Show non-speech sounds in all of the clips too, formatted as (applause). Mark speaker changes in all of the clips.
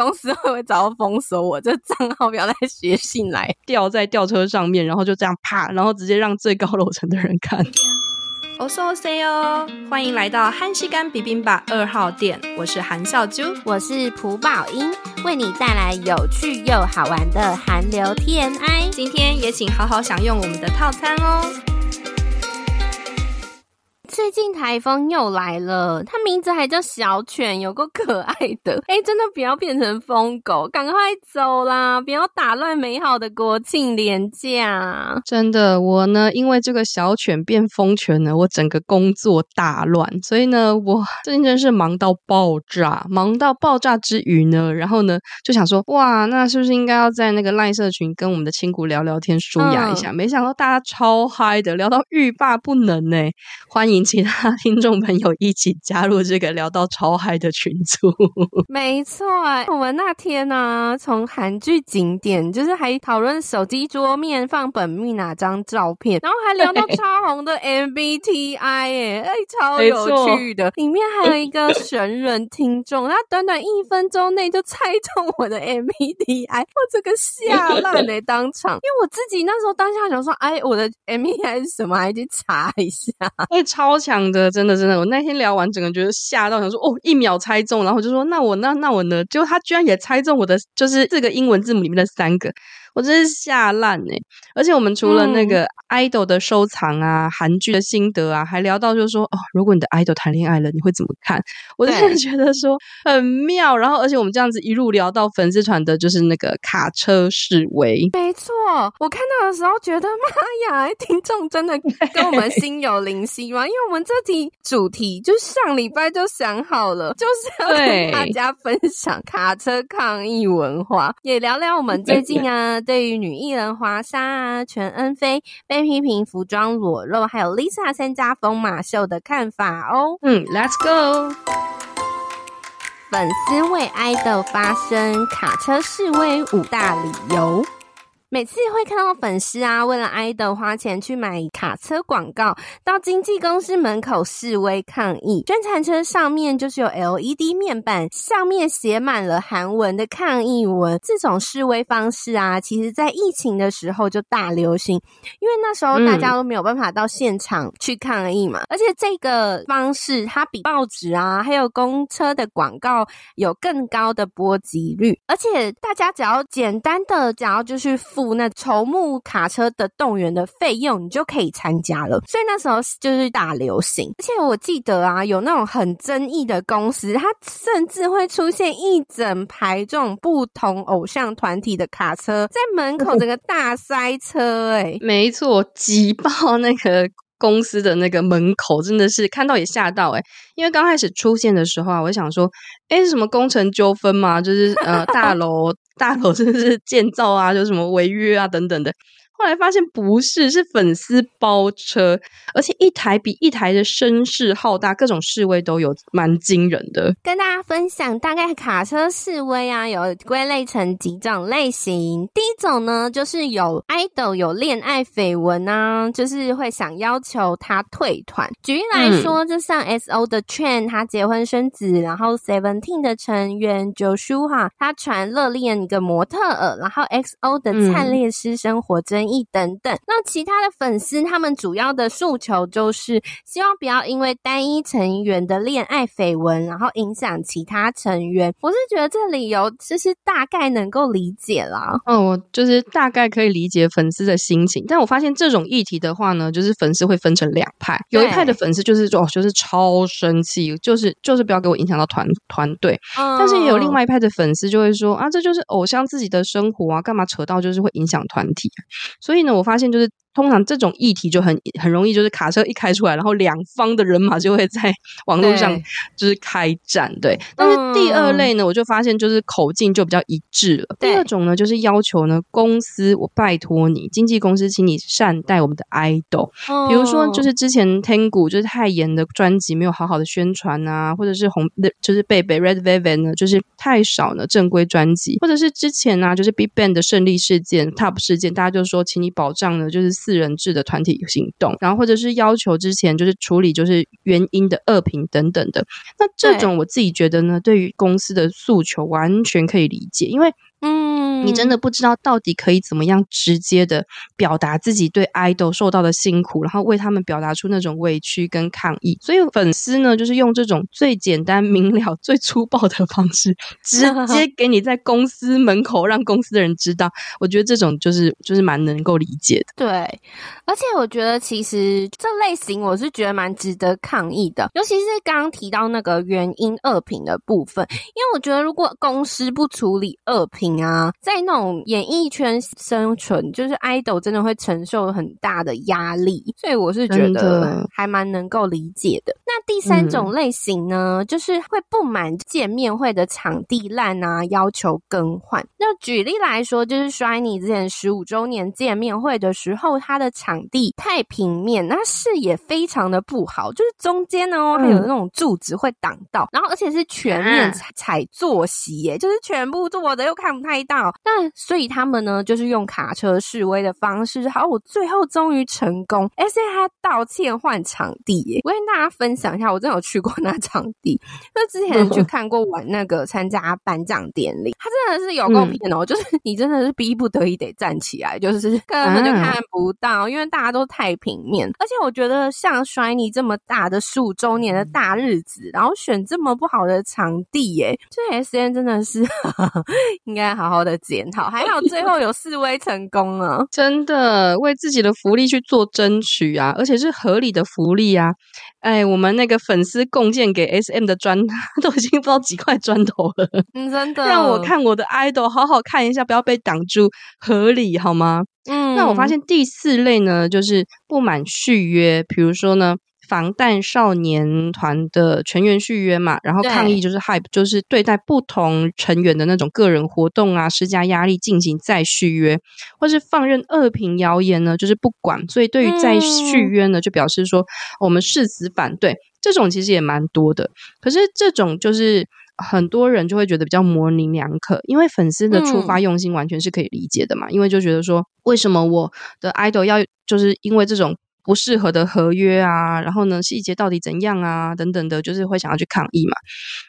Speaker 1: 公司会不会找到封锁我？这账号不要再写信来，
Speaker 2: 吊在吊车上面，然后就这样啪，然后直接让最高楼层的人看。
Speaker 3: おそうせよ，欢迎来到韩食柑 bibimbap 二号店，我是韩笑珠，
Speaker 1: 我是朴宝英，为你带来有趣又好玩的韩流 TMI。
Speaker 3: 今天也请好好享用我们的套餐哦。
Speaker 1: 最近台风又来了，它名字还叫小犬，有够可爱的。(laughs) 哎，真的不要变成疯狗，赶快走啦！不要打乱美好的国庆连假。
Speaker 2: 真的，我呢，因为这个小犬变疯犬呢，我整个工作大乱，所以呢，我最近真是忙到爆炸，忙到爆炸之余呢，然后呢，就想说，哇，那是不是应该要在那个赖社群跟我们的亲骨聊聊天，舒压一下？嗯、没想到大家超嗨的，聊到欲罢不能呢。欢迎。其他 (laughs) 听众朋友一起加入这个聊到超嗨的群组。(laughs)
Speaker 1: 没错，我们那天呢、啊，从韩剧景点，就是还讨论手机桌面放本命哪张照片，然后还聊到超红的 MBTI，哎，哎，超有趣的。里面还有一个神人听众，他短短一分钟内就猜中我的 MBTI，我这个吓烂嘞，当场。因为我自己那时候当下想说，哎，我的 MBTI 是什么？还去查一下，
Speaker 2: 哎，超。超强的，真的真的，我那天聊完，整个觉得吓到，想说哦，一秒猜中，然后就说那我那那我呢？就他居然也猜中我的，就是这个英文字母里面的三个。我真是吓烂哎！而且我们除了那个 idol 的收藏啊、韩、嗯、剧的心得啊，还聊到就是说哦，如果你的 idol 谈恋爱了，你会怎么看？我真的觉得说很妙。然后，而且我们这样子一路聊到粉丝团的，就是那个卡车示威。
Speaker 1: 没错，我看到的时候觉得 (laughs) 妈呀，听众真的跟我们心有灵犀嘛！因为我们这题主题就上礼拜就想好了，就是要跟大家分享卡车抗议文化，也聊聊我们最近啊。对于女艺人华莎啊、全恩菲被批评服装裸露，还有 Lisa 参加疯马秀的看法哦。
Speaker 2: 嗯，Let's go。
Speaker 1: 粉丝为爱豆发声，卡车示威五大理由。每次会看到粉丝啊，为了爱豆花钱去买卡车广告，到经纪公司门口示威抗议。宣传车上面就是有 LED 面板，上面写满了韩文的抗议文。这种示威方式啊，其实在疫情的时候就大流行，因为那时候大家都没有办法到现场去抗议嘛。嗯、而且这个方式它比报纸啊，还有公车的广告有更高的波及率，而且大家只要简单的，只要就是。那筹募卡车的动员的费用，你就可以参加了。所以那时候就是大流行，而且我记得啊，有那种很争议的公司，它甚至会出现一整排这种不同偶像团体的卡车在门口，整个大塞车，欸。哎，
Speaker 2: 没错，挤爆那个公司的那个门口，真的是看到也吓到哎。因为刚开始出现的时候啊，我想说，哎，是什么工程纠纷吗？就是呃，大楼。(laughs) 大楼真的是建造啊，就什么违约啊等等的。后来发现不是，是粉丝包车，而且一台比一台的声势浩大，各种示威都有，蛮惊人的。
Speaker 1: 跟大家分享，大概卡车示威啊，有归类成几种类型。第一种呢，就是有 idol 有恋爱绯闻啊，就是会想要求他退团。举例来说，嗯、就像 S.O 的 Chen 他结婚生子，然后 Seventeen 的成员 Joshu 哈，他传热恋一个模特儿，然后 X.O 的灿烈私生活争议等等，那其他的粉丝他们主要的诉求就是希望不要因为单一成员的恋爱绯闻，然后影响其他成员。我是觉得这理由其实大概能够理解啦。
Speaker 2: 嗯，我就是大概可以理解粉丝的心情，但我发现这种议题的话呢，就是粉丝会分成两派，有一派的粉丝就是说，哦，就是超生气，就是就是不要给我影响到团团队。嗯，但是也有另外一派的粉丝就会说啊，这就是偶像自己的生活啊，干嘛扯到就是会影响团体？所以呢，我发现就是。通常这种议题就很很容易，就是卡车一开出来，然后两方的人马就会在 (laughs) 网络上就是开战，对。对，但是第二类呢，我就发现就是口径就比较一致了。第二种呢，就是要求呢，公司我拜托你，经纪公司，请你善待我们的 idol。比如说，就是之前 Tengu 就是泰妍的专辑没有好好的宣传啊，或者是红就是贝贝 Red Velvet 呢，就是太少呢正规专辑，或者是之前呢、啊，就是 Big Bang 的胜利事件 Top 事件，大家就说，请你保障呢，就是。四人制的团体行动，然后或者是要求之前就是处理就是原因的恶评等等的。那这种我自己觉得呢，对于公司的诉求完全可以理解，因为。嗯，你真的不知道到底可以怎么样直接的表达自己对 idol 受到的辛苦，然后为他们表达出那种委屈跟抗议。所以粉丝呢，就是用这种最简单明了、最粗暴的方式，直 (laughs) 接给你在公司门口让公司的人知道。我觉得这种就是就是蛮能够理解的。
Speaker 1: 对，而且我觉得其实这类型我是觉得蛮值得抗议的，尤其是刚刚提到那个原因恶评的部分，因为我觉得如果公司不处理恶评，啊，在那种演艺圈生存，就是 idol 真的会承受很大的压力，所以我是觉得还蛮能够理解的。那第三种类型呢，嗯、就是会不满见面会的场地烂啊，要求更换。那举例来说，就是 SHINee 之前十五周年见面会的时候，它的场地太平面，那视野非常的不好，就是中间呢还有那种柱子会挡到，然后而且是全面踩踩坐席，耶，就是全部坐的又看。不太到，那所以他们呢，就是用卡车示威的方式。好，我最后终于成功，S A 还道歉换场地耶。我跟大家分享一下，我真的有去过那场地。(laughs) 那之前去看过玩那个参加颁奖典礼，他真的是有够骗哦，就是你真的是逼不得已得站起来，就是根本就看不到，因为大家都太平面。而且我觉得像 SHINee 这么大的十五周年的大日子，然后选这么不好的场地，耶，这 S N 真的是 (laughs) 应该。好好的检讨，还好最后有示威成功啊！(laughs)
Speaker 2: 真的为自己的福利去做争取啊，而且是合理的福利啊！哎，我们那个粉丝贡献给 SM 的砖 (laughs) 都已经不知道几块砖头了，
Speaker 1: 嗯，真的
Speaker 2: 让我看我的 idol 好好看一下，不要被挡住，合理好吗？嗯，那我发现第四类呢，就是不满续约，比如说呢。防弹少年团的全员续约嘛，然后抗议就是 hype，就是对待不同成员的那种个人活动啊，施加压力进行再续约，或是放任恶评谣言呢，就是不管。所以对于再续约呢，就表示说我们誓死反对。这种其实也蛮多的，可是这种就是很多人就会觉得比较模棱两可，因为粉丝的出发用心完全是可以理解的嘛，因为就觉得说，为什么我的 idol 要就是因为这种。不适合的合约啊，然后呢，细节到底怎样啊，等等的，就是会想要去抗议嘛。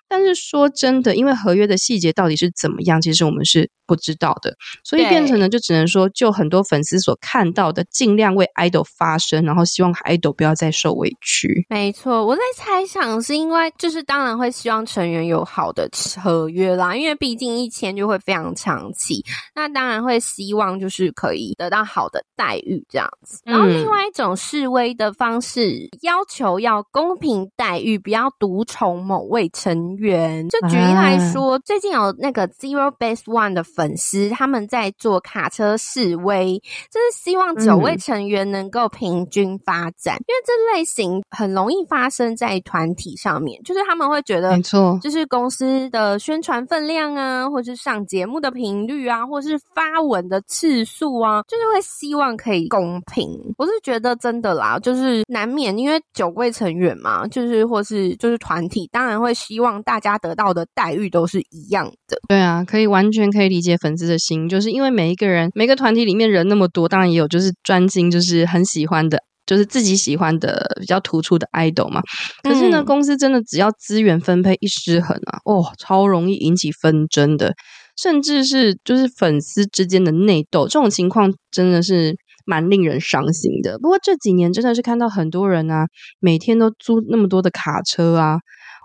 Speaker 2: 但是说真的，因为合约的细节到底是怎么样，其实我们是不知道的，所以变成呢，就只能说，就很多粉丝所看到的，尽量为 idol 发声，然后希望 idol 不要再受委屈。
Speaker 1: 没错，我在猜想是因为，就是当然会希望成员有好的合约啦，因为毕竟一签就会非常长期，那当然会希望就是可以得到好的待遇这样子。然后另外一种示威的方式，要求要公平待遇，不要独宠某位成员。就举例来说，最近有那个 Zero Base One 的粉丝，他们在做卡车示威，就是希望九位成员能够平均发展，因为这类型很容易发生在团体上面，就是他们会觉得，没错，就是公司的宣传分量啊，或是上节目的频率啊，或是发文的次数啊，就是会希望可以公平。我是觉得真的啦，就是难免因为九位成员嘛，就是或是就是团体，当然会希望大。大家得到的待遇都是一样的，
Speaker 2: 对啊，可以完全可以理解粉丝的心，就是因为每一个人每个团体里面人那么多，当然也有就是专精，就是很喜欢的，就是自己喜欢的比较突出的 idol 嘛。可是呢，嗯、公司真的只要资源分配一失衡啊，哦，超容易引起纷争的，甚至是就是粉丝之间的内斗，这种情况真的是蛮令人伤心的。不过这几年真的是看到很多人啊，每天都租那么多的卡车啊。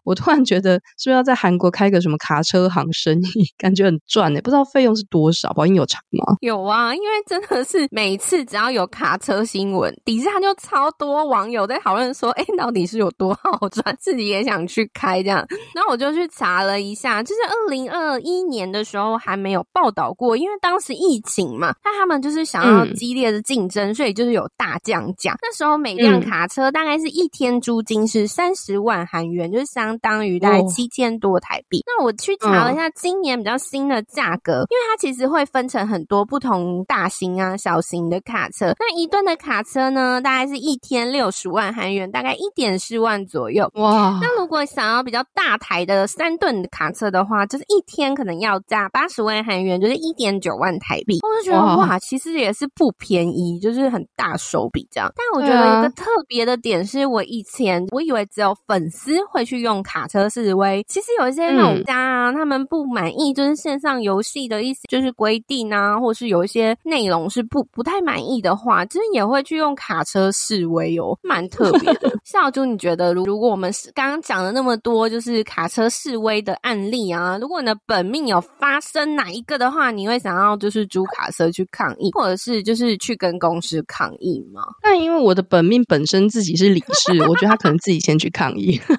Speaker 2: 我突然觉得，是不是要在韩国开个什么卡车行生意，感觉很赚呢？不知道费用是多少，宝英有查吗？
Speaker 1: 有啊，因为真的是每次只要有卡车新闻，底下就超多网友在讨论说，哎，到底是有多好赚，自己也想去开这样。然后我就去查了一下，就是二零二一年的时候还没有报道过，因为当时疫情嘛，那他们就是想要激烈的竞争，嗯、所以就是有大降价。那时候每辆卡车大概是一天租金是三十万韩元，就是相。相当于大概七千多台币。哦、那我去查了一下今年比较新的价格，嗯、因为它其实会分成很多不同大型啊、小型的卡车。那一吨的卡车呢，大概是一天六十万韩元，大概一点四万左右。哇！那如果想要比较大台的三吨的卡车的话，就是一天可能要加八十万韩元，就是一点九万台币。我就觉得哇，哇，其实也是不便宜，就是很大手笔这样。但我觉得一个特别的点是，我以前我以为只有粉丝会去用卡车示威，其实有一些那种家啊，嗯、他们不满意就是线上游戏的一些就是规定啊，或是有一些内容是不不太满意的话，其实也会去用卡车示威哦，蛮特别的。(laughs) 小猪，你觉得如如果我们是刚刚讲了那么多就是卡车示威的案例啊，如果你的本命有发生哪一个的话，你会想要就是租卡车去抗议，或者是就是去跟公司抗议吗？
Speaker 2: 那因为我的本命本身自己是理事，(laughs) 我觉得他可能自己先去抗议。(laughs)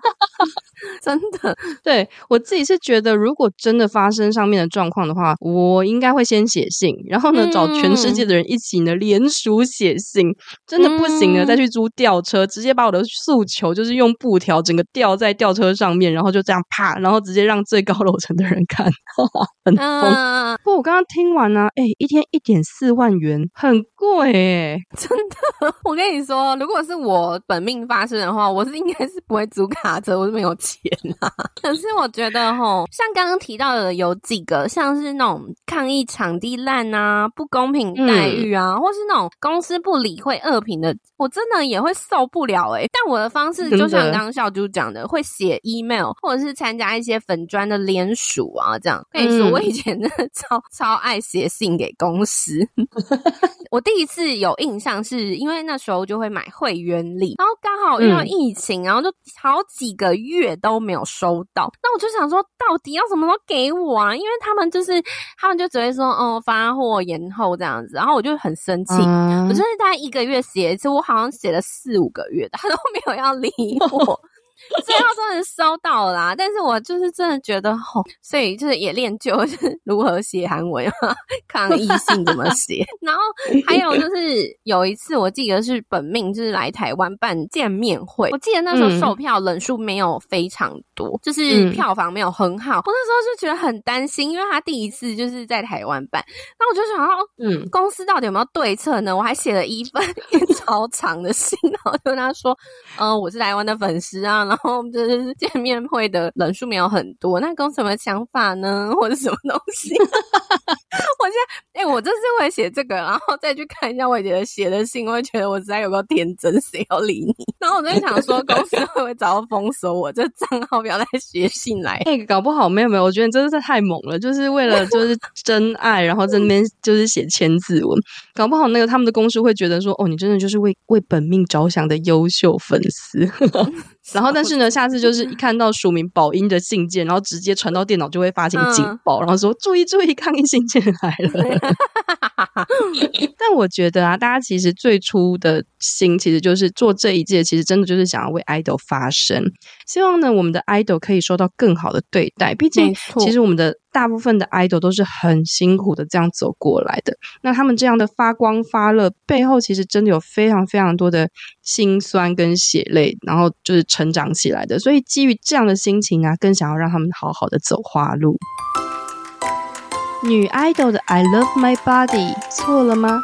Speaker 1: 真的，
Speaker 2: 对我自己是觉得，如果真的发生上面的状况的话，我应该会先写信，然后呢，找全世界的人一起呢联署写信。真的不行了，再去租吊车，直接把我的诉求就是用布条整个吊在吊车上面，然后就这样啪，然后直接让最高楼层的人看，很疯。Uh, 不过我刚刚听完呢、啊，哎，一天一点四万元，很贵哎，
Speaker 1: 真的。我跟你说，如果是我本命发生的话，我是应该是不会租卡车，我是没有钱啊。(laughs) 可是我觉得吼，像刚刚提到的有几个，像是那种抗议场地烂啊、不公平待遇啊，嗯、或是那种公司不理会恶评的，我真的也会受不了哎、欸。但我的方式就像刚刚小猪讲的，会写 email 或者是参加一些粉砖的联署啊，这样。跟你说，我以前真的超超爱写信给公司。(laughs) 我第一次有印象是因为那时候就会买会员礼，然后刚好遇到疫情，然后就好几个月都没有收到。那我就想说，到底要什么时候给我啊？因为他们就是他们就只会说，哦，发货延后这样子，然后我就很生气。我就是大概一个月写一次，我好像写了四五个月，他都没有要理我。(laughs) 最后真的收到了啦，但是我就是真的觉得吼，所以就是也练就就是 (laughs) 如何写韩文，抗议信怎么写。(laughs) 然后还有就是有一次我记得是本命就是来台湾办见面会，我记得那时候售票人数没有非常多，就是票房没有很好。我那时候就觉得很担心，因为他第一次就是在台湾办，那我就想要，嗯，公司到底有没有对策呢？我还写了一份 (laughs) 超长的信，然后就跟他说，嗯、呃，我是台湾的粉丝啊。然后就是见面会的人数没有很多，那公什么想法呢？或者什么东西？我现在哎、欸，我这是会写这个，然后再去看一下我姐姐写的信，我会觉得我实在有够天真，谁要理你？(laughs) 然后我在想说，公司会不会找到封锁我这账号，不要再写信来？
Speaker 2: 哎、欸，搞不好没有没有，我觉得真的是太猛了，就是为了 (laughs) 就是真爱，然后在那边就是写千字文，搞不好那个他们的公司会觉得说，哦，你真的就是为为本命着想的优秀粉丝。(laughs) 然后，但是呢，下次就是一看到署名宝英的信件，然后直接传到电脑，就会发行警报，嗯、然后说注意注意，抗议信件来了。(laughs) 但我觉得啊，大家其实最初的心其实就是做这一届，其实真的就是想要为 idol 发声，希望呢我们的 idol 可以受到更好的对待。毕竟，其实我们的。大部分的 idol 都是很辛苦的这样走过来的，那他们这样的发光发热背后，其实真的有非常非常多的辛酸跟血泪，然后就是成长起来的。所以基于这样的心情啊，更想要让他们好好的走花路。女 idol 的 I Love My Body 错了吗？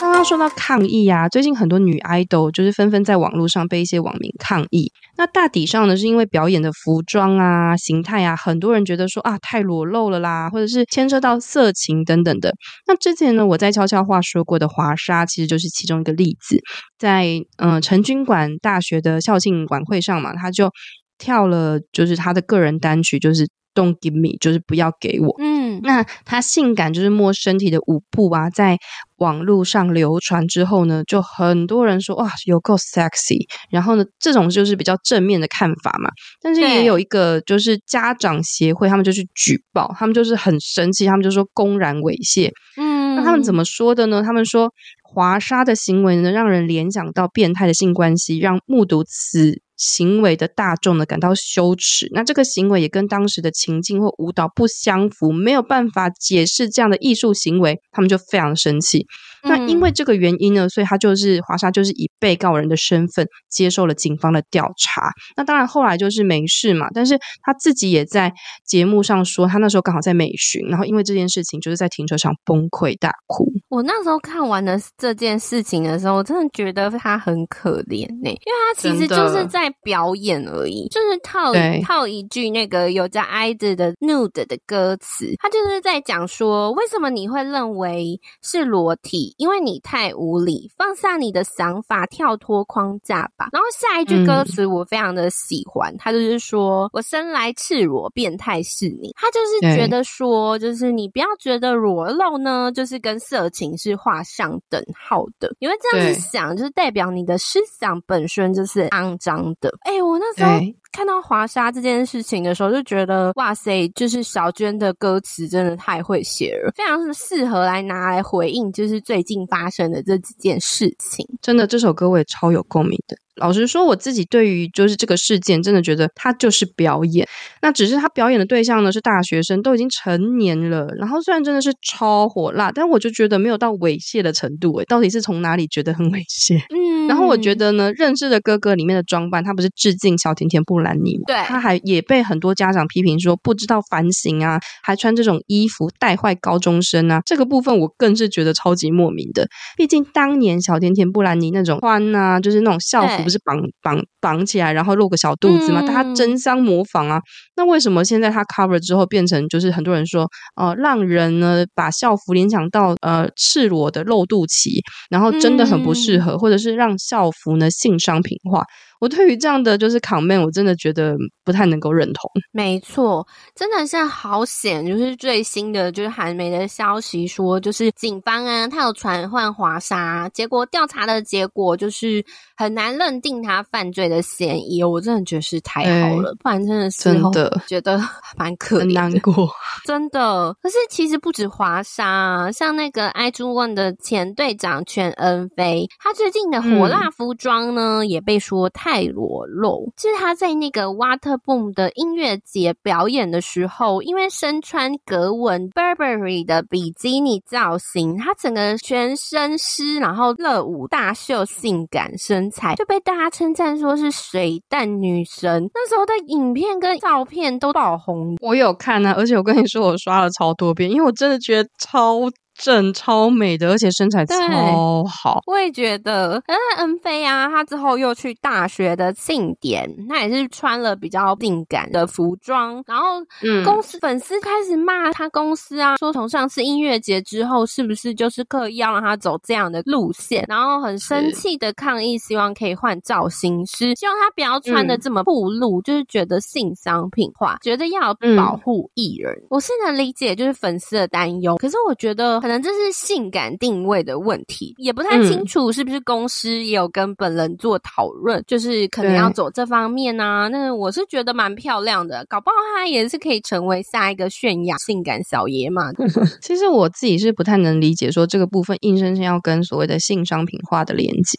Speaker 2: 刚刚说到抗议啊，最近很多女 idol 就是纷纷在网络上被一些网民抗议。那大抵上呢，是因为表演的服装啊、形态啊，很多人觉得说啊太裸露了啦，或者是牵涉到色情等等的。那之前呢，我在悄悄话说过的华莎，其实就是其中一个例子。在嗯成均馆大学的校庆晚会上嘛，他就跳了，就是他的个人单曲，就是。Don't give me，就是不要给我。嗯，那他性感就是摸身体的舞步啊，在网络上流传之后呢，就很多人说哇，有够 sexy。然后呢，这种就是比较正面的看法嘛。但是也有一个就是家长协会，他们就去举报，他们就是很生气，他们就说公然猥亵。嗯，那他们怎么说的呢？他们说。华沙的行为呢，让人联想到变态的性关系，让目睹此行为的大众呢感到羞耻。那这个行为也跟当时的情境或舞蹈不相符，没有办法解释这样的艺术行为，他们就非常生气。那因为这个原因呢，所以他就是华沙，就是以被告人的身份接受了警方的调查。那当然后来就是没事嘛，但是他自己也在节目上说，他那时候刚好在美巡，然后因为这件事情就是在停车场崩溃大哭。
Speaker 1: 我那时候看完了这件事情的时候，我真的觉得他很可怜呢、欸，因为他其实就是在表演而已，就是套套一句那个有着 ID 的 nude 的歌词，他就是在讲说，为什么你会认为是裸体？因为你太无理，放下你的想法，跳脱框架吧。然后下一句歌词我非常的喜欢，嗯、他就是说我生来赤裸，变态是你。他就是觉得说，就是你不要觉得裸露呢，就是跟色情是画上等号的。你会这样子想，就是代表你的思想本身就是肮脏的。哎、欸，我那时候。看到华沙这件事情的时候，就觉得哇塞，就是小娟的歌词真的太会写了，非常适合来拿来回应，就是最近发生的这几件事情。
Speaker 2: 真的，这首歌我也超有共鸣的。老实说，我自己对于就是这个事件，真的觉得他就是表演。那只是他表演的对象呢是大学生，都已经成年了。然后虽然真的是超火辣，但我就觉得没有到猥亵的程度。诶，到底是从哪里觉得很猥亵？嗯。然后我觉得呢，认识的哥哥里面的装扮，他不是致敬小甜甜布兰妮吗？
Speaker 1: 对。
Speaker 2: 他还也被很多家长批评说不知道反省啊，还穿这种衣服带坏高中生啊。这个部分我更是觉得超级莫名的。毕竟当年小甜甜布兰妮那种穿啊，就是那种校服。不是绑绑绑起来，然后露个小肚子嘛？大家争相模仿啊。那为什么现在他 cover 之后变成就是很多人说，呃，让人呢把校服联想到呃赤裸的露肚脐，然后真的很不适合，或者是让校服呢性商品化？我对于这样的就是 comment，我真的觉得不太能够认同。
Speaker 1: 没错，真的是好险，就是最新的就是韩媒的消息说，就是警方啊，他有传唤华沙，结果调查的结果就是很难认定他犯罪的嫌疑。我真的觉得是太好了，欸、不然真的是真的觉得 (laughs) 蛮可怜，
Speaker 2: 很难过。(laughs)
Speaker 1: 真的，可是其实不止华莎，像那个 iZOOMONE 的前队长全恩菲，他最近的火辣服装呢，嗯、也被说太。太裸露，就是他在那个 Water Boom 的音乐节表演的时候，因为身穿格纹 Burberry 的比基尼造型，他整个全身湿，然后热舞大秀，性感身材就被大家称赞说是水弹女神。那时候的影片跟照片都爆红，
Speaker 2: 我有看啊，而且我跟你说，我刷了超多遍，因为我真的觉得超。正超美的，而且身材超好。
Speaker 1: 我也觉得，但是恩菲啊，她之后又去大学的庆典，他也是穿了比较性感的服装，然后公司、嗯、粉丝开始骂她公司啊，说从上次音乐节之后，是不是就是刻意要让她走这样的路线？然后很生气的抗议，希望可以换造型师，希望她不要穿的这么暴露，嗯、就是觉得性商品化，觉得要保护艺人。嗯、我是能理解，就是粉丝的担忧，可是我觉得。可能这是性感定位的问题，也不太清楚是不是公司也有跟本人做讨论，嗯、就是可能要走这方面啊。那我是觉得蛮漂亮的，搞不好他也是可以成为下一个泫雅性感小爷嘛。(laughs)
Speaker 2: 其实我自己是不太能理解说这个部分硬生生要跟所谓的性商品化的连接，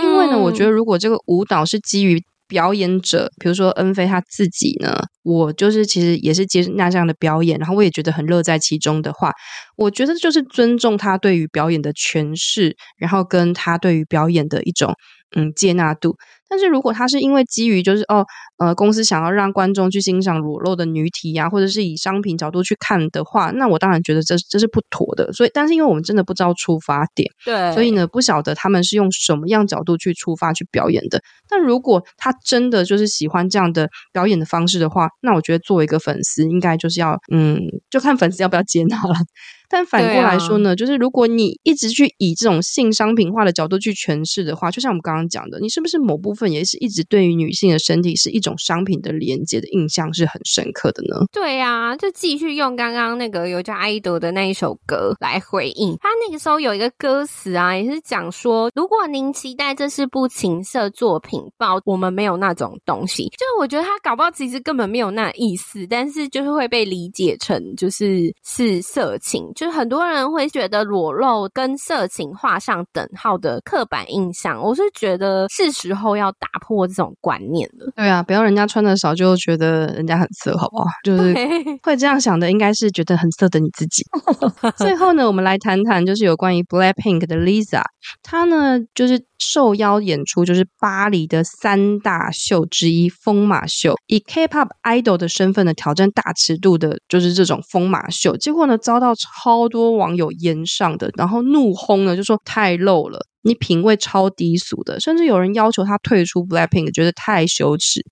Speaker 2: 因为呢，我觉得如果这个舞蹈是基于。表演者，比如说恩菲他自己呢，我就是其实也是接纳这样的表演，然后我也觉得很乐在其中的话，我觉得就是尊重他对于表演的诠释，然后跟他对于表演的一种嗯接纳度。但是如果他是因为基于就是哦呃公司想要让观众去欣赏裸露的女体呀、啊，或者是以商品角度去看的话，那我当然觉得这这是不妥的。所以，但是因为我们真的不知道出发点，
Speaker 1: 对，
Speaker 2: 所以呢不晓得他们是用什么样角度去出发去表演的。但如果他真的就是喜欢这样的表演的方式的话，那我觉得作为一个粉丝，应该就是要嗯，就看粉丝要不要接纳了。但反过来说呢，啊、就是如果你一直去以这种性商品化的角度去诠释的话，就像我们刚刚讲的，你是不是某部分也是一直对于女性的身体是一种商品的连接的印象是很深刻的呢？
Speaker 1: 对啊，就继续用刚刚那个有叫爱豆的那一首歌来回应。他那个时候有一个歌词啊，也是讲说，如果您期待这是部情色作品，报我们没有那种东西。就我觉得他搞不好其实根本没有那意思，但是就是会被理解成就是是色情，就是很多人会觉得裸露跟色情画上等号的刻板印象。我是觉得是时候要打破这种观念了。
Speaker 2: 对啊，不要人家穿的少就觉得人家很色，好不好？就是会这样想的，应该是觉得很色的你自己。(laughs) 最后呢，我们来谈谈就是有关于 Blackpink 的 Lisa，她呢就是受邀演出就是巴黎的三大秀之一疯马秀，以 K-pop idol 的身份呢挑战大尺度的，就是这种疯马秀，结果呢遭到超多网友炎上的，然后怒轰呢就说太露了。你品味超低俗的，甚至有人要求他退出 Blackpink，觉得太羞耻。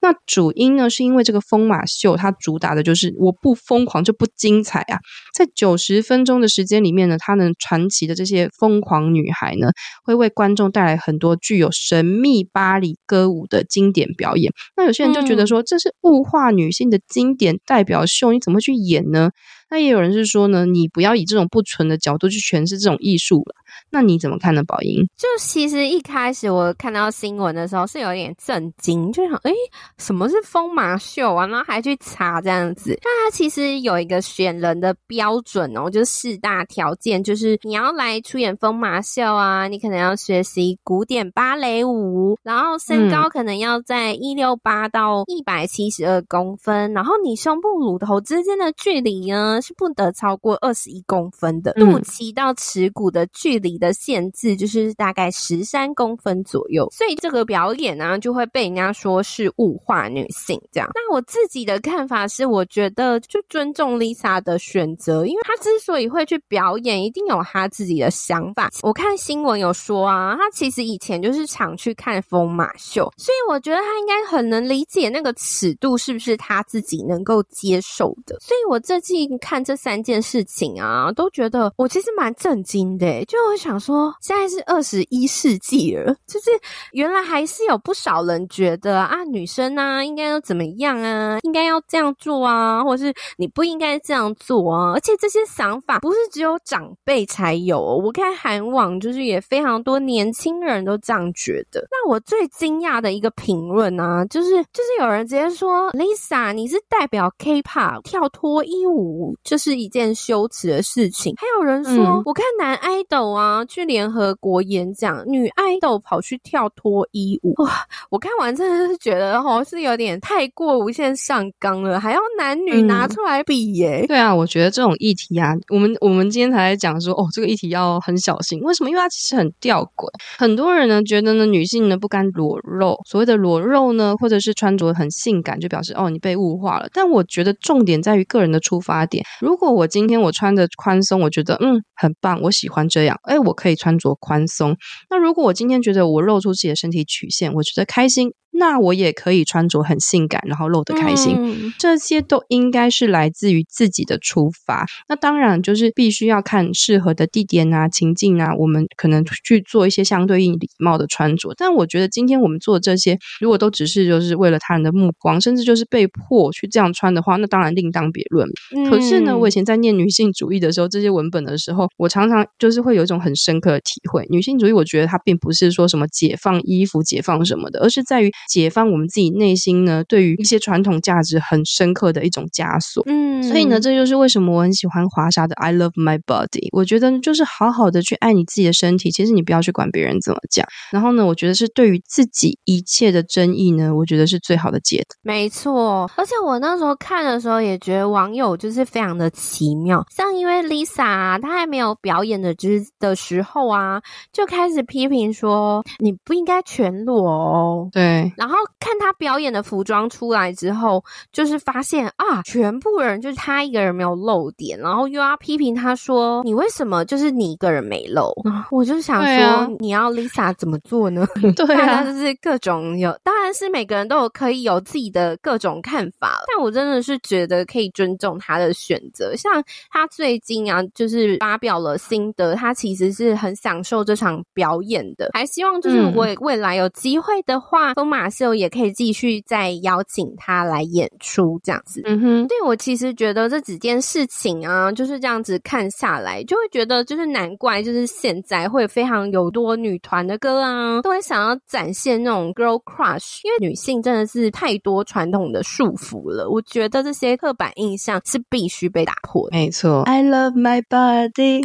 Speaker 2: 那主因呢，是因为这个疯马秀，它主打的就是我不疯狂就不精彩啊！在九十分钟的时间里面呢，它能传奇的这些疯狂女孩呢，会为观众带来很多具有神秘巴黎歌舞的经典表演。那有些人就觉得说，这是物化女性的经典代表秀，你怎么去演呢？那也有人是说呢，你不要以这种不纯的角度去诠释这种艺术了。那你怎么看呢，宝英？
Speaker 1: 就其实一开始我看到新闻的时候是有点震惊，就想，哎，什么是疯马秀啊？然后还去查这样子。那它其实有一个选人的标准哦，就是四大条件，就是你要来出演疯马秀啊，你可能要学习古典芭蕾舞，然后身高可能要在一六八到一百七十二公分，嗯，然后你胸部乳头之间的距离呢是不得超过二十一公分的，肚脐到耻骨的距离的限制就是大概十三公分左右，所以这个表演呢、啊、就会被人家说是物化女性这样。那我自己的看法是，我觉得就尊重 Lisa 的选择，因为她之所以会去表演，一定有她自己的想法。我看新闻有说啊，她其实以前就是常去看疯马秀，所以我觉得她应该很能理解那个尺度是不是她自己能够接受的。所以我最近看这三件事情啊，都觉得我其实蛮震惊的，就。我想说，现在是二十一世纪了，就是原来还是有不少人觉得啊，女生啊应该要怎么样啊，应该要这样做啊，或者是你不应该这样做啊。而且这些想法不是只有长辈才有，我看韩网就是也非常多年轻人都这样觉得。那我最惊讶的一个评论啊，就是就是有人直接说，Lisa，你是代表 K-pop 跳脱衣舞，就是一件羞耻的事情。还有人说，嗯、我看男 idol 啊。啊！去联合国演讲，女爱豆跑去跳脱衣舞，哇！我看完真的是觉得哦，是有点太过无限上纲了，还要男女拿出来比耶、欸嗯。
Speaker 2: 对啊，我觉得这种议题啊，我们我们今天才在讲说，哦，这个议题要很小心。为什么？因为它其实很吊诡。很多人呢觉得呢，女性呢不甘裸露，所谓的裸露呢，或者是穿着很性感，就表示哦，你被物化了。但我觉得重点在于个人的出发点。如果我今天我穿的宽松，我觉得嗯很棒，我喜欢这样。哎，我可以穿着宽松。那如果我今天觉得我露出自己的身体曲线，我觉得开心。那我也可以穿着很性感，然后露得开心，嗯，这些都应该是来自于自己的出发。那当然就是必须要看适合的地点啊、情境啊，我们可能去做一些相对应礼貌的穿着。但我觉得今天我们做这些，如果都只是就是为了他人的目光，甚至就是被迫去这样穿的话，那当然另当别论。嗯。可是呢，我以前在念女性主义的时候，这些文本的时候，我常常就是会有一种很深刻的体会。女性主义，我觉得它并不是说什么解放衣服、解放什么的，而是在于。解放我们自己内心呢，对于一些传统价值很深刻的一种枷锁。嗯，所以呢，这就是为什么我很喜欢华莎的 I love my body。我觉得就是好好的去爱你自己的身体，其实你不要去管别人怎么讲。然后呢，我觉得是对于自己一切的争议呢，我觉得是最好的解的。
Speaker 1: 没错，而且我那时候看的时候也觉得网友就是非常的奇妙，像因为 Lisa 啊，她还没有表演的之的时候啊，就开始批评说你不应该全裸哦。
Speaker 2: 对。
Speaker 1: 然后看她表演的服装出来之后，就是发现啊，全部人就是她一个人没有露点，然后又要批评她说，你为什么就是你一个人没露？我就想说，啊、你要 Lisa 怎么做呢？(laughs) 对啊，就是各种有，当然是每个人都有可以有自己的各种看法，但我真的是觉得可以尊重她的选选择。像他最近啊，就是发表了心得，他其实是很享受这场表演的，还希望就是如果未来有机会的话，疯、嗯、马秀也可以继续再邀请他来演出这样子。嗯哼，对，我其实觉得这几件事情啊，就是这样子看下来，就会觉得就是难怪，就是现在会非常有多女团的歌啊，都会想要展现那种 girl crush，因为女性真的是太多传统的束缚了。我觉得这些刻板印象是必须被打破。
Speaker 2: 没错，I love my body。